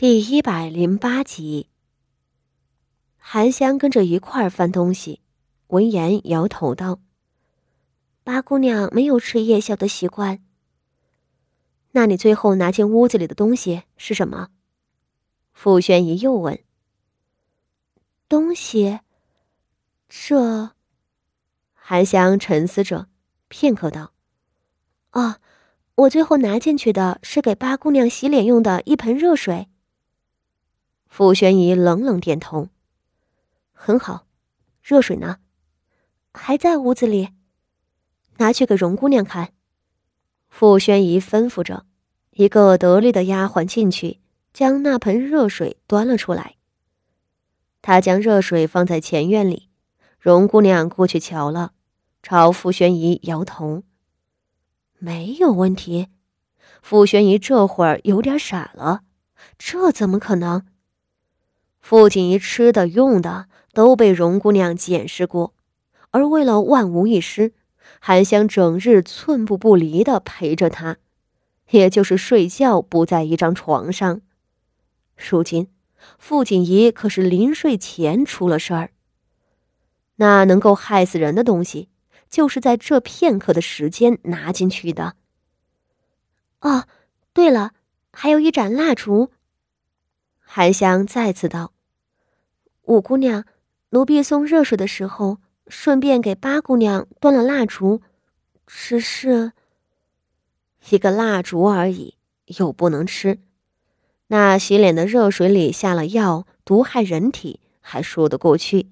第一百零八集，韩香跟着一块儿翻东西，闻言摇头道：“八姑娘没有吃夜宵的习惯。那你最后拿进屋子里的东西是什么？”傅宣仪又问。“东西，这……”韩香沉思着，片刻道：“哦，我最后拿进去的是给八姑娘洗脸用的一盆热水。”傅宣仪冷冷点头，很好。热水呢？还在屋子里。拿去给荣姑娘看。傅宣仪吩咐着，一个得力的丫鬟进去，将那盆热水端了出来。他将热水放在前院里，荣姑娘过去瞧了，朝傅宣仪摇头：“没有问题。”傅宣仪这会儿有点傻了，这怎么可能？傅锦仪吃的用的都被荣姑娘检视过，而为了万无一失，韩香整日寸步不离的陪着她，也就是睡觉不在一张床上。如今，傅锦仪可是临睡前出了事儿。那能够害死人的东西，就是在这片刻的时间拿进去的。哦，对了，还有一盏蜡烛。韩香再次道。五姑娘，奴婢送热水的时候，顺便给八姑娘端了蜡烛，只是一个蜡烛而已，又不能吃。那洗脸的热水里下了药，毒害人体，还说得过去。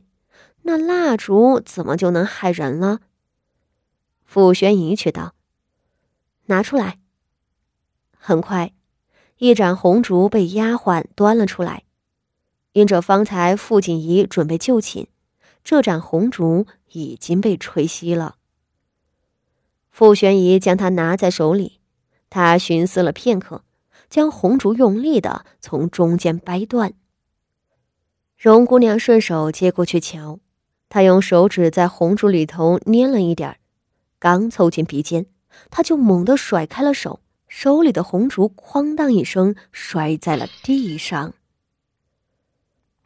那蜡烛怎么就能害人了？傅宣仪却道：“拿出来。”很快，一盏红烛被丫鬟端了出来。因着方才傅锦仪准备就寝，这盏红烛已经被吹熄了。傅玄仪将它拿在手里，他寻思了片刻，将红烛用力的从中间掰断。荣姑娘顺手接过去瞧，她用手指在红烛里头捏了一点刚凑近鼻尖，她就猛地甩开了手，手里的红烛哐当一声摔在了地上。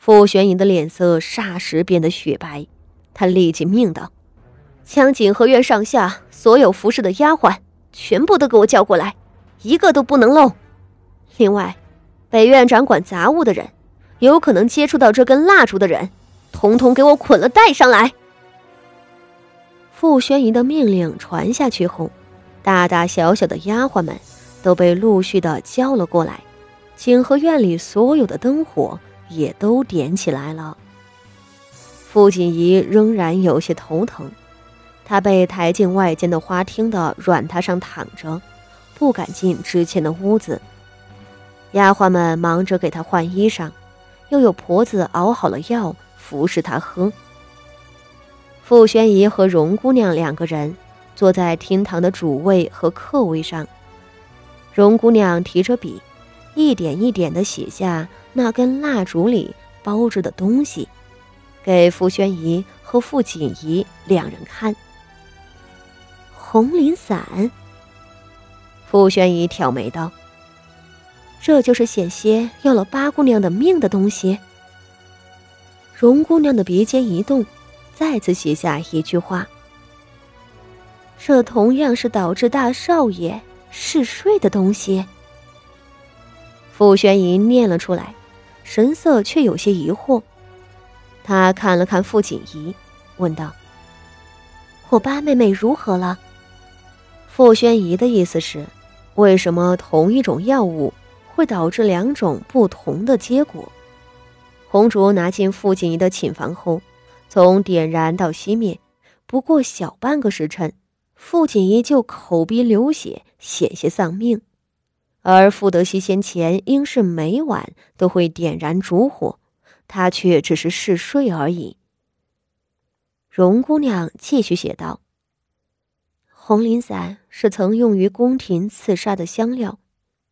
傅玄仪的脸色霎时变得雪白，他立即命道：“将景和院上下所有服侍的丫鬟全部都给我叫过来，一个都不能漏。另外，北院掌管杂物的人，有可能接触到这根蜡烛的人，统统给我捆了带上来。”傅宣仪的命令传下去后，大大小小的丫鬟们都被陆续的叫了过来，景和院里所有的灯火。也都点起来了。傅锦仪仍然有些头疼，她被抬进外间的花厅的软榻上躺着，不敢进之前的屋子。丫鬟们忙着给她换衣裳，又有婆子熬好了药服侍她喝。傅宣仪和荣姑娘两个人坐在厅堂的主位和客位上，荣姑娘提着笔，一点一点的写下。那根蜡烛里包着的东西，给傅宣仪和傅锦仪两人看。红绫伞。傅宣仪挑眉道：“这就是险些要了八姑娘的命的东西。”荣姑娘的鼻尖一动，再次写下一句话：“这同样是导致大少爷嗜睡的东西。”傅宣仪念了出来。神色却有些疑惑，他看了看傅锦仪，问道：“我八妹妹如何了？”傅宣仪的意思是，为什么同一种药物会导致两种不同的结果？红烛拿进傅锦仪的寝房后，从点燃到熄灭，不过小半个时辰，傅锦仪就口鼻流血，险些丧命。而傅德熙先前应是每晚都会点燃烛火，他却只是嗜睡而已。荣姑娘继续写道：“红磷散是曾用于宫廷刺杀的香料，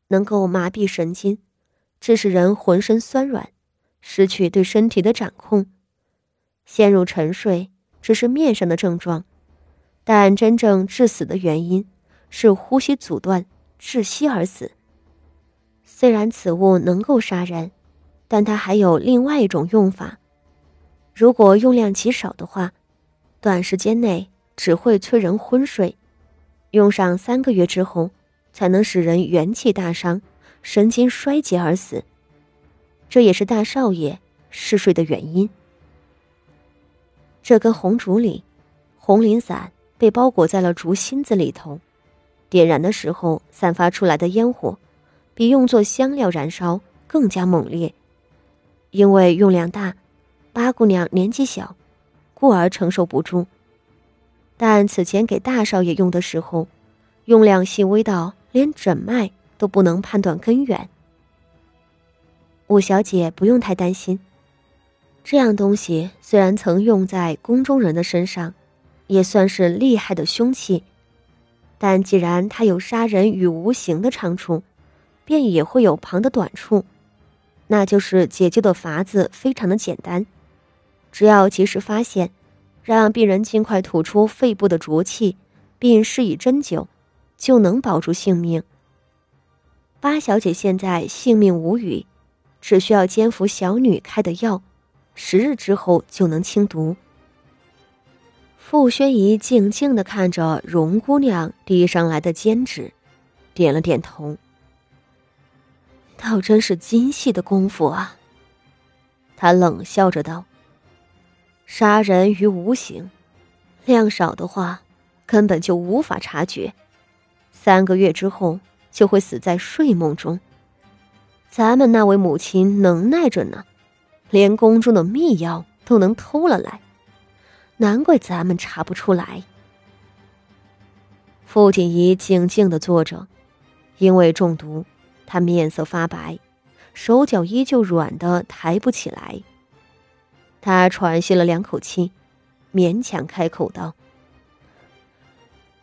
能够麻痹神经，致使人浑身酸软，失去对身体的掌控，陷入沉睡，只是面上的症状，但真正致死的原因是呼吸阻断，窒息而死。”虽然此物能够杀人，但它还有另外一种用法。如果用量极少的话，短时间内只会催人昏睡，用上三个月之后，才能使人元气大伤、神经衰竭而死。这也是大少爷嗜睡的原因。这根红烛里，红磷散被包裹在了竹芯子里头，点燃的时候散发出来的烟火，比用作香料燃烧更加猛烈。因为用量大。八姑娘年纪小，故而承受不住。但此前给大少爷用的时候，用量细微到连诊脉都不能判断根源。五小姐不用太担心，这样东西虽然曾用在宫中人的身上，也算是厉害的凶器。但既然它有杀人与无形的长处，便也会有旁的短处，那就是解救的法子非常的简单。只要及时发现，让病人尽快吐出肺部的浊气，并施以针灸，就能保住性命。八小姐现在性命无虞，只需要煎服小女开的药，十日之后就能清毒。傅宣仪静静的看着荣姑娘递上来的煎纸，点了点头。倒真是精细的功夫啊！他冷笑着道。杀人于无形，量少的话，根本就无法察觉。三个月之后就会死在睡梦中。咱们那位母亲能耐着呢，连宫中的秘药都能偷了来，难怪咱们查不出来。傅锦仪静静的坐着，因为中毒，他面色发白，手脚依旧软的抬不起来。他喘息了两口气，勉强开口道：“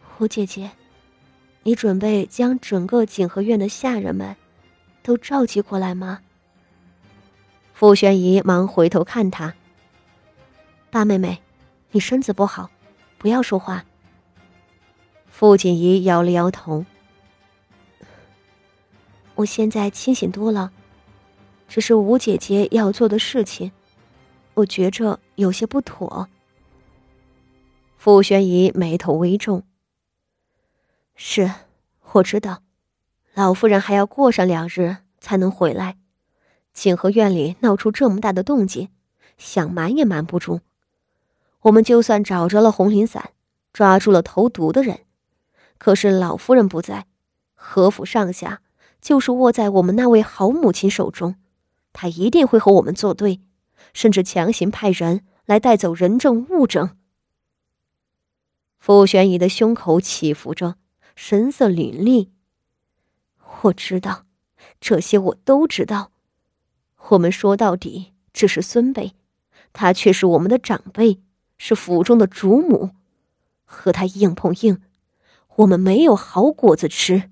胡姐姐，你准备将整个景和院的下人们都召集过来吗？”傅玄仪忙回头看他：“八妹妹，你身子不好，不要说话。”傅锦仪摇了摇头：“我现在清醒多了，只是吴姐姐要做的事情。”我觉着有些不妥。傅玄仪眉头微皱。是，我知道，老夫人还要过上两日才能回来。景和院里闹出这么大的动静，想瞒也瞒不住。我们就算找着了红林散，抓住了投毒的人，可是老夫人不在，何府上下就是握在我们那位好母亲手中，她一定会和我们作对。甚至强行派人来带走人证物证。傅玄仪的胸口起伏着，神色凛厉。我知道，这些我都知道。我们说到底只是孙辈，他却是我们的长辈，是府中的主母，和他硬碰硬，我们没有好果子吃。